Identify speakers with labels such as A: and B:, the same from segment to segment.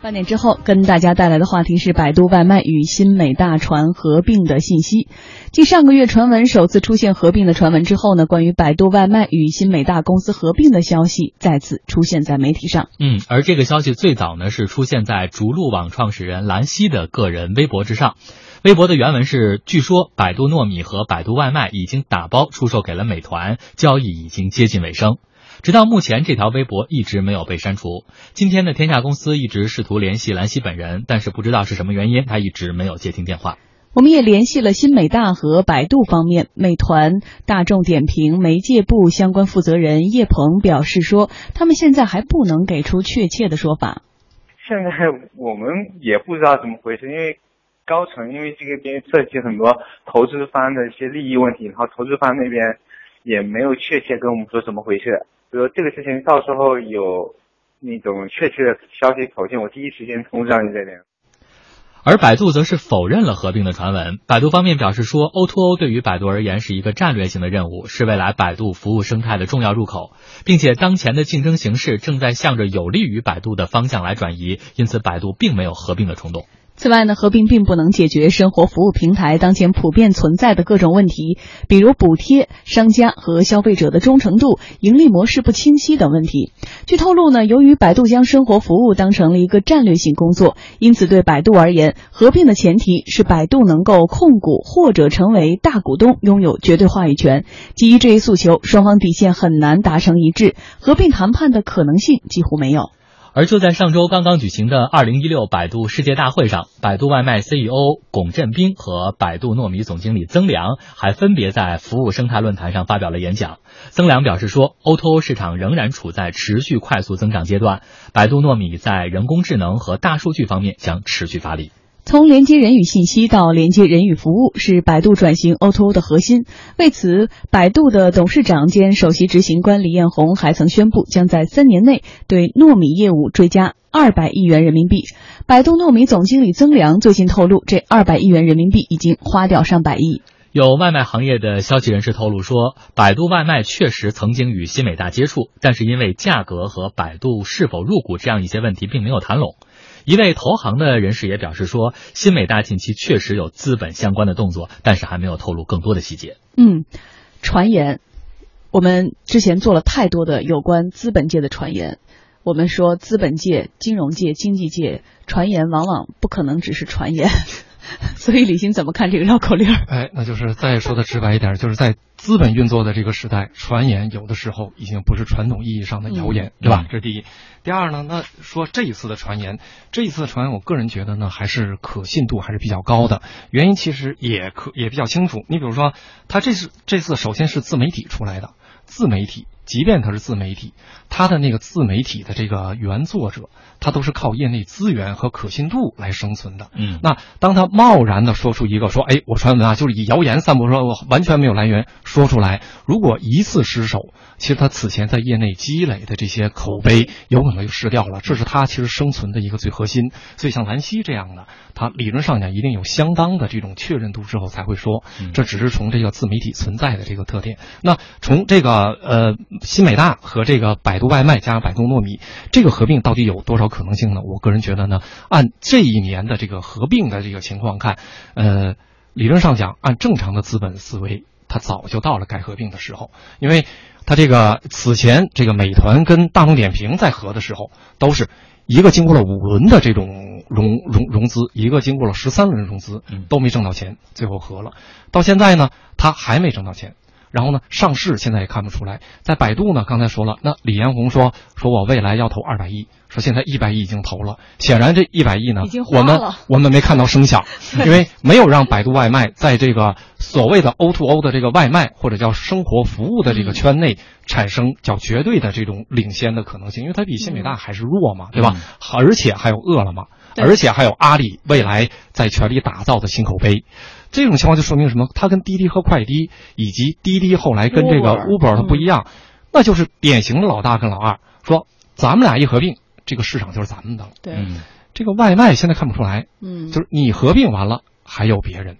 A: 半点之后，跟大家带来的话题是百度外卖与新美大传合并的信息。继上个月传闻首次出现合并的传闻之后呢，关于百度外卖与新美大公司合并的消息再次出现在媒体上。
B: 嗯，而这个消息最早呢是出现在逐鹿网创始人兰溪的个人微博之上。微博的原文是：据说百度糯米和百度外卖已经打包出售给了美团，交易已经接近尾声。直到目前，这条微博一直没有被删除。今天的天下公司一直试图联系兰溪本人，但是不知道是什么原因，他一直没有接听电话。
A: 我们也联系了新美大和百度方面，美团、大众点评媒介部相关负责人叶鹏表示说，他们现在还不能给出确切的说法。
C: 现在我们也不知道怎么回事，因为高层因为这个边涉及很多投资方的一些利益问题，然后投资方那边也没有确切跟我们说怎么回事。比如这个事情到时候有那种确切的消息口径，我第一时间通知到你这边。
B: 而百度则是否认了合并的传闻。百度方面表示说，O2O 对于百度而言是一个战略性的任务，是未来百度服务生态的重要入口，并且当前的竞争形势正在向着有利于百度的方向来转移，因此百度并没有合并的冲动。
A: 此外呢，合并并不能解决生活服务平台当前普遍存在的各种问题，比如补贴、商家和消费者的忠诚度、盈利模式不清晰等问题。据透露呢，由于百度将生活服务当成了一个战略性工作，因此对百度而言，合并的前提是百度能够控股或者成为大股东，拥有绝对话语权。基于这一诉求，双方底线很难达成一致，合并谈判的可能性几乎没有。
B: 而就在上周刚刚举行的二零一六百度世界大会上，百度外卖 CEO 龚振兵和百度糯米总经理曾良还分别在服务生态论坛上发表了演讲。曾良表示说，O2O 市场仍然处在持续快速增长阶段，百度糯米在人工智能和大数据方面将持续发力。
A: 从连接人与信息到连接人与服务，是百度转型 O2O 的核心。为此，百度的董事长兼首席执行官李彦宏还曾宣布，将在三年内对糯米业务追加二百亿元人民币。百度糯米总经理曾良最近透露，这二百亿元人民币已经花掉上百亿。
B: 有外卖行业的消息人士透露说，百度外卖确实曾经与新美大接触，但是因为价格和百度是否入股这样一些问题，并没有谈拢。一位投行的人士也表示说，新美大近期确实有资本相关的动作，但是还没有透露更多的细节。
A: 嗯，传言，我们之前做了太多的有关资本界的传言。我们说，资本界、金融界、经济界传言往往不可能只是传言。所以李欣怎么看这个绕口令？
D: 哎，那就是再说的直白一点，就是在资本运作的这个时代，传言有的时候已经不是传统意义上的谣言，对吧？这是第一。第二呢，那说这一次的传言，这一次的传言，我个人觉得呢，还是可信度还是比较高的。原因其实也可也比较清楚。你比如说，他这次这次首先是自媒体出来的，自媒体，即便他是自媒体，他的那个自媒体的这个原作者。他都是靠业内资源和可信度来生存的。
B: 嗯，
D: 那当他贸然的说出一个说，哎，我传闻啊，就是以谣言散播，说我完全没有来源，说出来，如果一次失手，其实他此前在业内积累的这些口碑有可能就失掉了。这是他其实生存的一个最核心。所以像兰溪这样的，他理论上讲一定有相当的这种确认度之后才会说。这只是从这个自媒体存在的这个特点。那从这个呃新美大和这个百度外卖加上百度糯米这个合并到底有多少？可能性呢？我个人觉得呢，按这一年的这个合并的这个情况看，呃，理论上讲，按正常的资本思维，它早就到了该合并的时候。因为它这个此前这个美团跟大众点评在合的时候，都是一个经过了五轮的这种融融融资，一个经过了十三轮融资，都没挣到钱，最后合了。到现在呢，它还没挣到钱。然后呢，上市现在也看不出来。在百度呢，刚才说了，那李彦宏说，说我未来要投二百亿。说现在一百亿已经投了，显然这一百亿呢，我们我们没看到声响，因为没有让百度外卖在这个所谓的 O to O 的这个外卖或者叫生活服务的这个圈内产生较绝对的这种领先的可能性，因为它比新美大还是弱嘛，对吧？而且还有饿了么，而且还有阿里未来在全力打造的新口碑，这种情况就说明什么？它跟滴滴和快滴以及滴滴后来跟这个 Uber 它不一样，那就是典型的老大跟老二，说咱们俩一合并。这个市场就是咱们的了。
A: 对，
D: 这个外卖现在看不出来。
A: 嗯，
D: 就是你合并完了还有别人。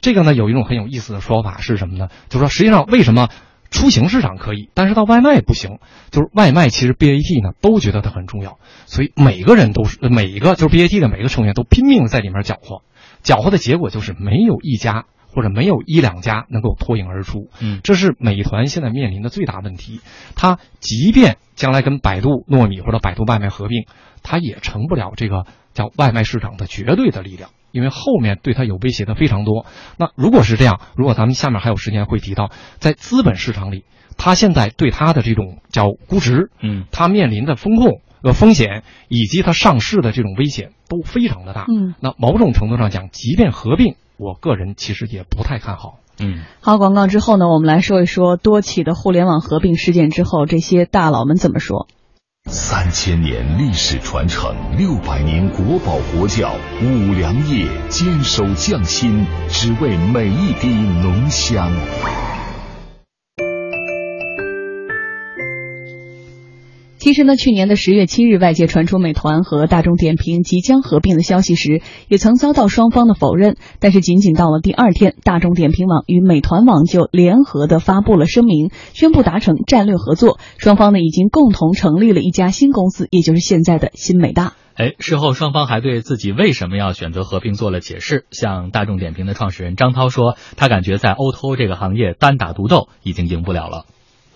D: 这个呢，有一种很有意思的说法是什么呢？就是说，实际上为什么出行市场可以，但是到外卖不行。就是外卖其实 BAT 呢都觉得它很重要，所以每个人都是每一个就是 BAT 的每个成员都拼命的在里面搅和，搅和的结果就是没有一家或者没有一两家能够脱颖而出。
B: 嗯，
D: 这是美团现在面临的最大问题。它即便将来跟百度糯米或者百度外卖合并，它也成不了这个叫外卖市场的绝对的力量。因为后面对它有威胁的非常多。那如果是这样，如果咱们下面还有时间会提到，在资本市场里，它现在对它的这种叫估值，
B: 嗯，
D: 它面临的风控呃风险以及它上市的这种危险都非常的大。
A: 嗯，
D: 那某种程度上讲，即便合并，我个人其实也不太看好。
B: 嗯，
A: 好，广告之后呢，我们来说一说多起的互联网合并事件之后，这些大佬们怎么说。
E: 三千年历史传承，六百年国宝国窖，五粮液坚守匠心，只为每一滴浓香。
A: 其实呢，去年的十月七日，外界传出美团和大众点评即将合并的消息时，也曾遭到双方的否认。但是仅仅到了第二天，大众点评网与美团网就联合的发布了声明，宣布达成战略合作。双方呢已经共同成立了一家新公司，也就是现在的新美大。
B: 哎，事后双方还对自己为什么要选择合并做了解释。像大众点评的创始人张涛说，他感觉在 O2O 这个行业单打独斗已经赢不了了。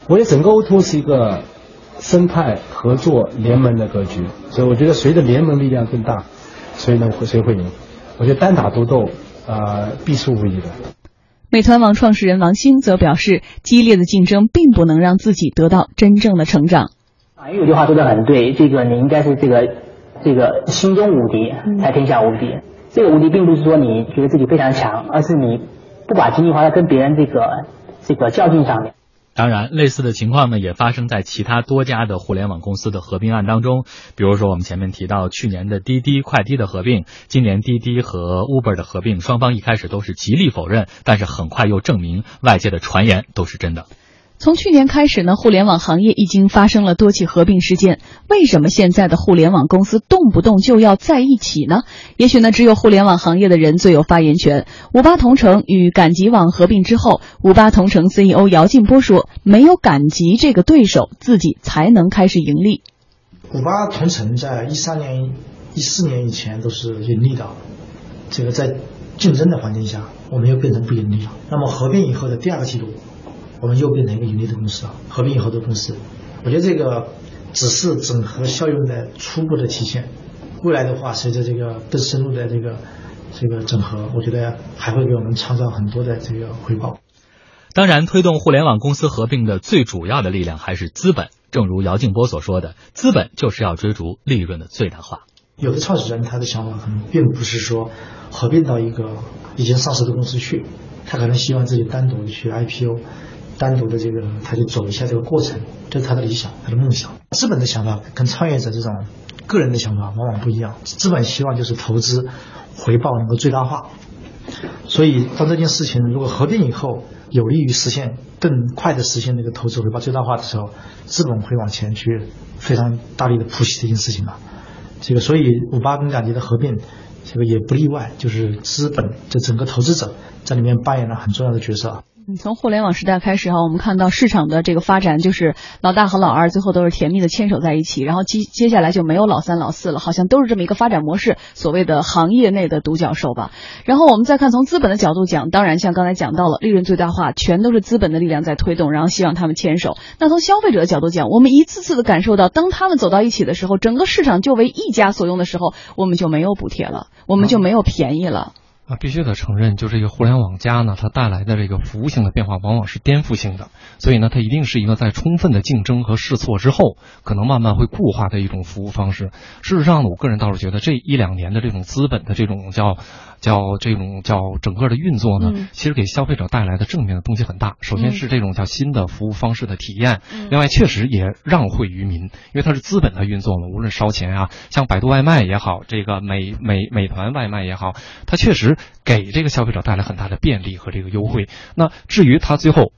F: 我觉得整个 O2O 是一个。生态合作联盟的格局，所以我觉得随着联盟力量更大，所以呢会谁会赢？我觉得单打独斗啊必输无疑的。
A: 美团网创始人王兴则表示，激烈的竞争并不能让自己得到真正的成长。
G: 啊，有句话说的很对，这个你应该是这个这个心中无敌，才天下无敌。这个无敌并不是说你觉得自己非常强，而是你不把精力花在跟别人这个这个较劲上面。
B: 当然，类似的情况呢，也发生在其他多家的互联网公司的合并案当中。比如说，我们前面提到去年的滴滴快滴的合并，今年滴滴和 Uber 的合并，双方一开始都是极力否认，但是很快又证明外界的传言都是真的。
A: 从去年开始呢，互联网行业已经发生了多起合并事件。为什么现在的互联网公司动不动就要在一起呢？也许呢，只有互联网行业的人最有发言权。五八同城与赶集网合并之后，五八同城 CEO 姚劲波说：“没有赶集这个对手，自己才能开始盈利。”
H: 五八同城在一三年、一四年以前都是盈利的，这个在竞争的环境下，我们又变成不盈利了。那么合并以后的第二个季度。我们又变成一个盈利的公司了，合并以后的公司，我觉得这个只是整合效用的初步的体现。未来的话，随着这个更深入的这个这个整合，我觉得还会给我们创造很多的这个回报。
B: 当然，推动互联网公司合并的最主要的力量还是资本。正如姚劲波所说的，资本就是要追逐利润的最大化。
H: 有的创始人他的想法可能并不是说合并到一个已经上市的公司去，他可能希望自己单独的去 IPO。单独的这个，他就走一下这个过程，这是他的理想，他的梦想。资本的想法跟创业者这种个人的想法往往不一样。资本希望就是投资回报能够最大化，所以当这件事情如果合并以后有利于实现更快的实现那个投资回报最大化的时候，资本会往前去非常大力的铺袭这件事情嘛。这个所以五八跟赶集的合并，这个也不例外，就是资本这整个投资者在里面扮演了很重要的角色啊。
A: 从互联网时代开始哈，我们看到市场的这个发展，就是老大和老二最后都是甜蜜的牵手在一起，然后接接下来就没有老三老四了，好像都是这么一个发展模式，所谓的行业内的独角兽吧。然后我们再看从资本的角度讲，当然像刚才讲到了利润最大化，全都是资本的力量在推动，然后希望他们牵手。那从消费者的角度讲，我们一次次的感受到，当他们走到一起的时候，整个市场就为一家所用的时候，我们就没有补贴了，我们就没有便宜了。
D: 那，必须得承认，就这个互联网加呢，它带来的这个服务性的变化往往是颠覆性的，所以呢，它一定是一个在充分的竞争和试错之后，可能慢慢会固化的一种服务方式。事实上呢，我个人倒是觉得这一两年的这种资本的这种叫叫这种叫整个的运作呢，其实给消费者带来的正面的东西很大。首先是这种叫新的服务方式的体验，另外确实也让惠于民，因为它是资本的运作嘛，无论烧钱啊，像百度外卖也好，这个美美美团外卖也好，它确实。给这个消费者带来很大的便利和这个优惠。那至于它最后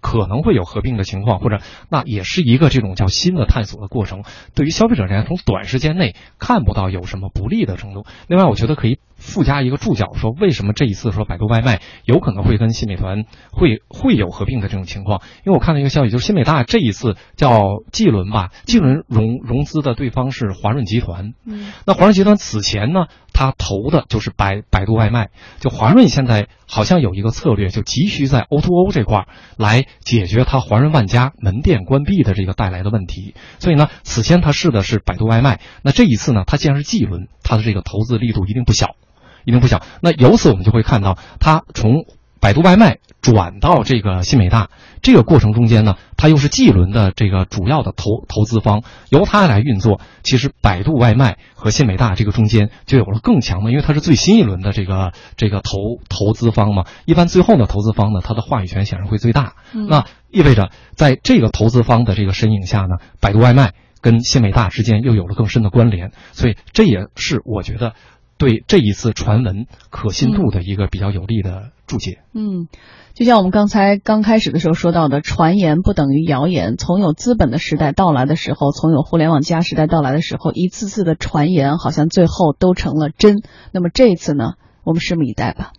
D: 可能会有合并的情况，或者那也是一个这种叫新的探索的过程。对于消费者而言，从短时间内看不到有什么不利的程度。另外，我觉得可以附加一个注脚，说为什么这一次说百度外卖有可能会跟新美团会 会有合并的这种情况？因为我看到一个消息，就是新美大这一次叫纪轮吧，纪轮融融资的对方是华润集团。
A: 嗯，
D: 那华润集团此前呢，他投的就是百百度外卖。就华润现在好像有一个策略，就急需在 O2O 这块儿来解决他华润万家门店关闭的这个带来的问题。所以呢，此前他试的是百度外卖，那这一次呢，他既然是 G 轮，他的这个投资力度一定不小，一定不小。那由此我们就会看到，他从百度外卖转到这个新美大这个过程中间呢，它又是 G 轮的这个主要的投投资方，由它来运作。其实百度外卖和新美大这个中间就有了更强的，因为它是最新一轮的这个这个投投资方嘛。一般最后呢，投资方呢，它的话语权显然会最大。那意味着在这个投资方的这个身影下呢，百度外卖跟新美大之间又有了更深的关联。所以这也是我觉得对这一次传闻可信度的一个比较有利的注解。
A: 嗯，就像我们刚才刚开始的时候说到的，传言不等于谣言。从有资本的时代到来的时候，从有互联网加时代到来的时候，一次次的传言好像最后都成了真。那么这一次呢，我们拭目以待吧。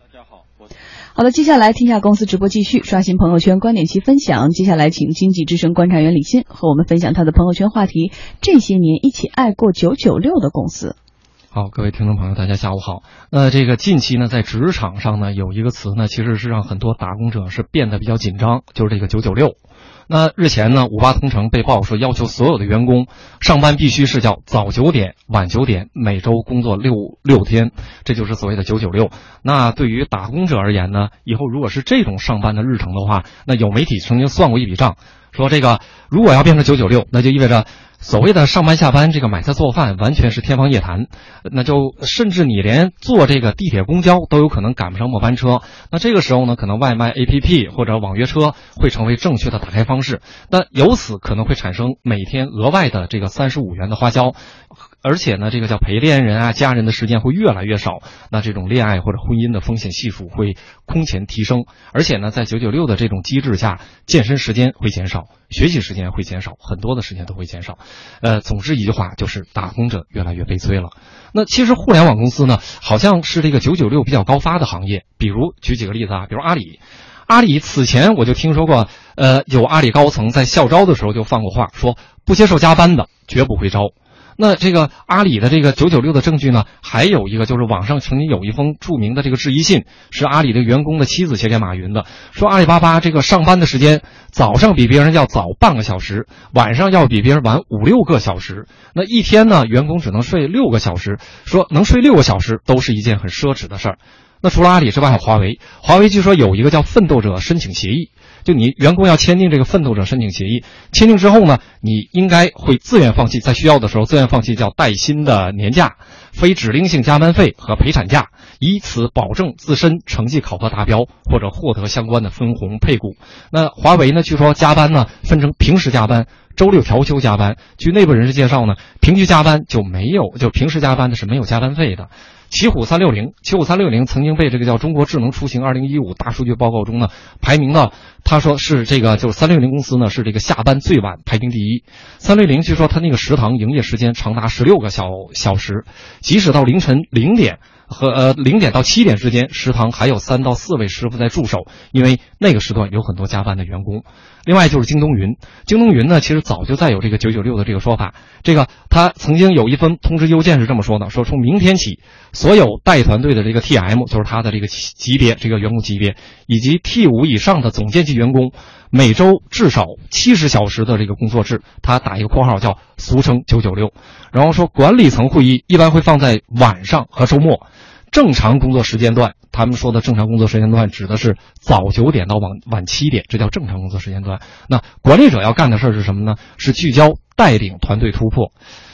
D: 大家好，我
A: 好的，接下来天下公司直播继续刷新朋友圈观点及分享。接下来请经济之声观察员李欣和我们分享他的朋友圈话题：这些年一起爱过九九六的公司。
D: 好，各位听众朋友，大家下午好。那这个近期呢，在职场上呢，有一个词呢，其实是让很多打工者是变得比较紧张，就是这个九九六。那日前呢，五八同城被曝说要求所有的员工上班必须是叫早九点、晚九点，每周工作六六天，这就是所谓的九九六。那对于打工者而言呢，以后如果是这种上班的日程的话，那有媒体曾经算过一笔账，说这个如果要变成九九六，那就意味着。所谓的上班下班，这个买菜做饭完全是天方夜谭，那就甚至你连坐这个地铁公交都有可能赶不上末班车。那这个时候呢，可能外卖 APP 或者网约车会成为正确的打开方式。那由此可能会产生每天额外的这个三十五元的花销，而且呢，这个叫陪恋人啊、家人的时间会越来越少。那这种恋爱或者婚姻的风险系数会空前提升。而且呢，在九九六的这种机制下，健身时间会减少，学习时间会减少，很多的时间都会减少。呃，总之一句话就是打工者越来越悲催了。那其实互联网公司呢，好像是这个九九六比较高发的行业。比如举几个例子啊，比如阿里，阿里此前我就听说过，呃，有阿里高层在校招的时候就放过话，说不接受加班的绝不会招。那这个阿里的这个九九六的证据呢，还有一个就是网上曾经有一封著名的这个质疑信，是阿里的员工的妻子写给马云的，说阿里巴巴这个上班的时间早上比别人要早半个小时，晚上要比别人晚五六个小时，那一天呢，员工只能睡六个小时，说能睡六个小时都是一件很奢侈的事儿。那除了阿里之外，还有华为，华为据说有一个叫奋斗者申请协议。就你员工要签订这个奋斗者申请协议，签订之后呢，你应该会自愿放弃，在需要的时候自愿放弃叫带薪的年假、非指令性加班费和陪产假，以此保证自身成绩考核达标或者获得相关的分红配股。那华为呢，据说加班呢分成平时加班、周六调休加班。据内部人士介绍呢，平局加班就没有，就平时加班的是没有加班费的。奇虎三六零，奇虎三六零曾经被这个叫中国智能出行二零一五大数据报告中呢排名到，他说是这个就是三六零公司呢是这个下班最晚排名第一。一三六零据说他那个食堂营业时间长达十六个小小时，即使到凌晨零点和呃零点到七点之间，食堂还有三到四位师傅在驻守，因为那个时段有很多加班的员工。另外就是京东云，京东云呢其实早就在有这个九九六的这个说法，这个他曾经有一封通知邮件是这么说的，说从明天起。所有带团队的这个 T.M. 就是他的这个级别，这个员工级别，以及 T 五以上的总监级员工，每周至少七十小时的这个工作制，他打一个括号叫俗称九九六。然后说管理层会议一般会放在晚上和周末，正常工作时间段，他们说的正常工作时间段指的是早九点到晚晚七点，这叫正常工作时间段。那管理者要干的事儿是什么呢？是聚焦带领团队突破。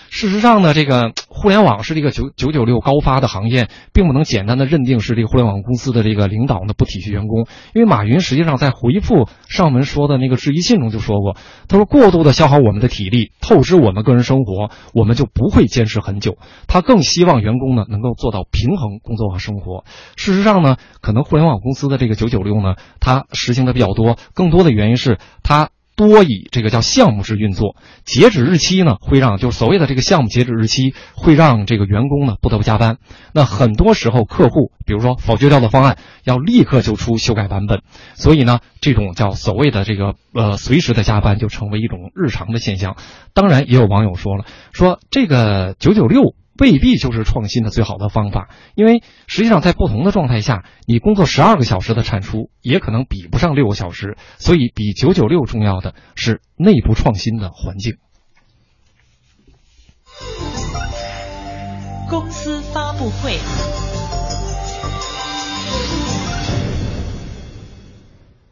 D: 事实上呢，这个互联网是这个九九九六高发的行业，并不能简单的认定是这个互联网公司的这个领导呢不体恤员工。因为马云实际上在回复上文说的那个质疑信中就说过，他说过度的消耗我们的体力，透支我们个人生活，我们就不会坚持很久。他更希望员工呢能够做到平衡工作和生活。事实上呢，可能互联网公司的这个九九六呢，它实行的比较多，更多的原因是它。多以这个叫项目制运作，截止日期呢会让就所谓的这个项目截止日期会让这个员工呢不得不加班。那很多时候客户比如说否决掉的方案要立刻就出修改版本，所以呢这种叫所谓的这个呃随时的加班就成为一种日常的现象。当然也有网友说了，说这个九九六。未必就是创新的最好的方法，因为实际上在不同的状态下，你工作十二个小时的产出也可能比不上六个小时，所以比九九六重要的是内部创新的环境。
I: 公司发布会。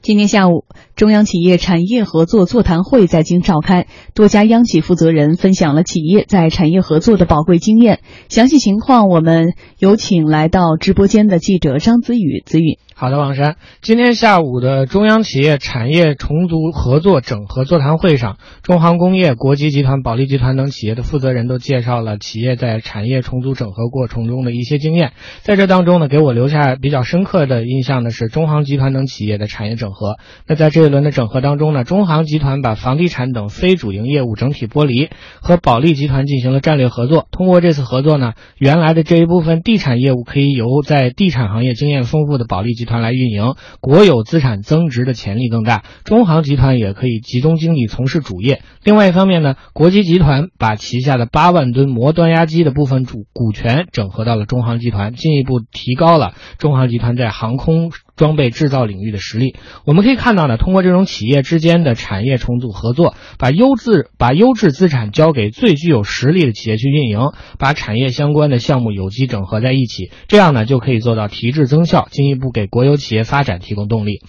A: 今天下午，中央企业产业合作座谈会在京召开，多家央企负责人分享了企业在产业合作的宝贵经验。详细情况，我们有请来到直播间的记者张子宇。子宇，
J: 好的，王山。今天下午的中央企业产业重组合作整合座谈会上，中航工业、国际集团、保利集团等企业的负责人都介绍了企业在产业重组整合过程中的一些经验。在这当中呢，给我留下比较深刻的印象的是中航集团等企业的产业整合。那在这一轮的整合当中呢，中航集团把房地产等非主营业务整体剥离，和保利集团进行了战略合作。通过这次合作呢，原来的这一部分地产业务可以由在地产行业经验丰富的保利集团来运营，国有资产增值的潜力更大。中航集团也可以集中精力从事主业。另外一方面呢，国际集团把旗下的八万吨磨端压机的部分主股权整合到了中航集团，进一步提高了中航集团在航空。装备制造领域的实力，我们可以看到呢，通通过这种企业之间的产业重组合作，把优质把优质资产交给最具有实力的企业去运营，把产业相关的项目有机整合在一起，这样呢就可以做到提质增效，进一步给国有企业发展提供动力。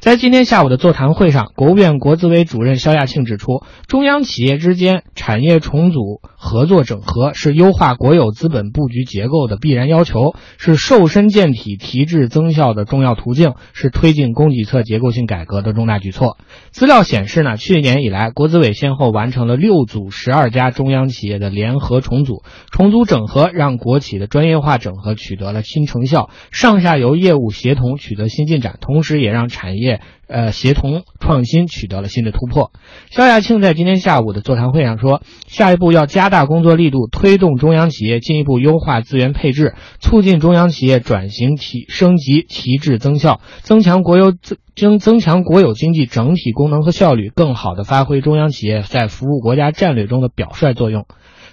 J: 在今天下午的座谈会上，国务院国资委主任肖亚庆指出，中央企业之间产业重组合作整合是优化国有资本布局结构的必然要求，是瘦身健体、提质增效的重要途。途径是推进供给侧结构性改革的重大大举措。资料显示呢，去年以来，国资委先后完成了六组十二家中央企业的联合重组、重组整合，让国企的专业化整合取得了新成效，上下游业务协同取得新进展，同时也让产业。呃，协同创新取得了新的突破。肖亚庆在今天下午的座谈会上说，下一步要加大工作力度，推动中央企业进一步优化资源配置，促进中央企业转型提升级提质增效，增强国有增增强国有经济整体功能和效率，更好地发挥中央企业在服务国家战略中的表率作用。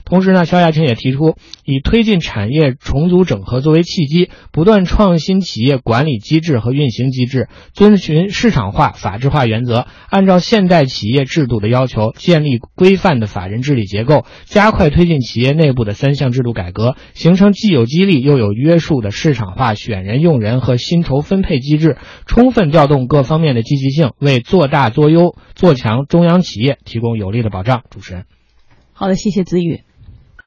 J: 同时呢，肖亚庆也提出，以推进产业重组整合作为契机，不断创新企业管理机制和运行机制，遵循市场化、法治化原则，按照现代企业制度的要求，建立规范的法人治理结构，加快推进企业内部的三项制度改革，形成既有激励又有约束的市场化选人用人和薪酬分配机制，充分调动各方面的积极性，为做大做优、做强中央企业提供有力的保障。主持人，
A: 好的，谢谢子宇。